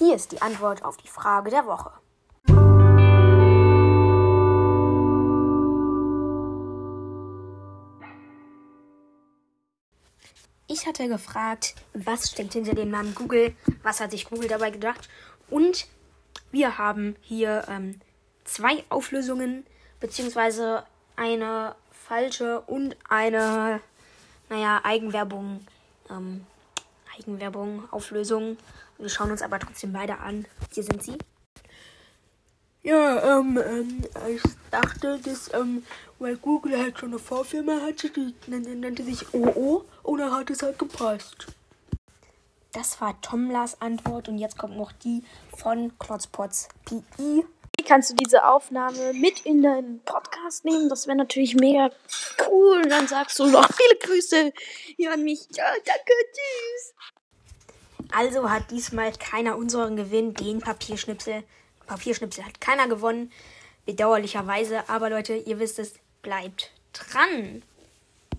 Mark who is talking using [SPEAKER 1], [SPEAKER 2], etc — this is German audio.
[SPEAKER 1] Hier ist die Antwort auf die Frage der Woche. Ich hatte gefragt, was steckt hinter dem Namen Google, was hat sich Google dabei gedacht und wir haben hier ähm, zwei Auflösungen beziehungsweise eine falsche und eine, naja, Eigenwerbung, ähm, Eigenwerbung, Auflösung. Wir schauen uns aber trotzdem beide an. Hier sind sie.
[SPEAKER 2] Ja, ähm, ähm, ich dachte, dass, ähm, weil Google halt schon eine Vorfirma hatte, die nannte, nannte sich OO und dann hat es halt gepasst.
[SPEAKER 1] Das war Tomlas Antwort und jetzt kommt noch die von Klotzpots PI.
[SPEAKER 3] Kannst du diese Aufnahme mit in deinen Podcast nehmen? Das wäre natürlich mega cool. Und dann sagst du noch viele Grüße hier an mich. Ja, danke, tschüss.
[SPEAKER 1] Also hat diesmal keiner unseren Gewinn, den Papierschnipsel. Papierschnipsel hat keiner gewonnen, bedauerlicherweise. Aber Leute, ihr wisst es, bleibt dran.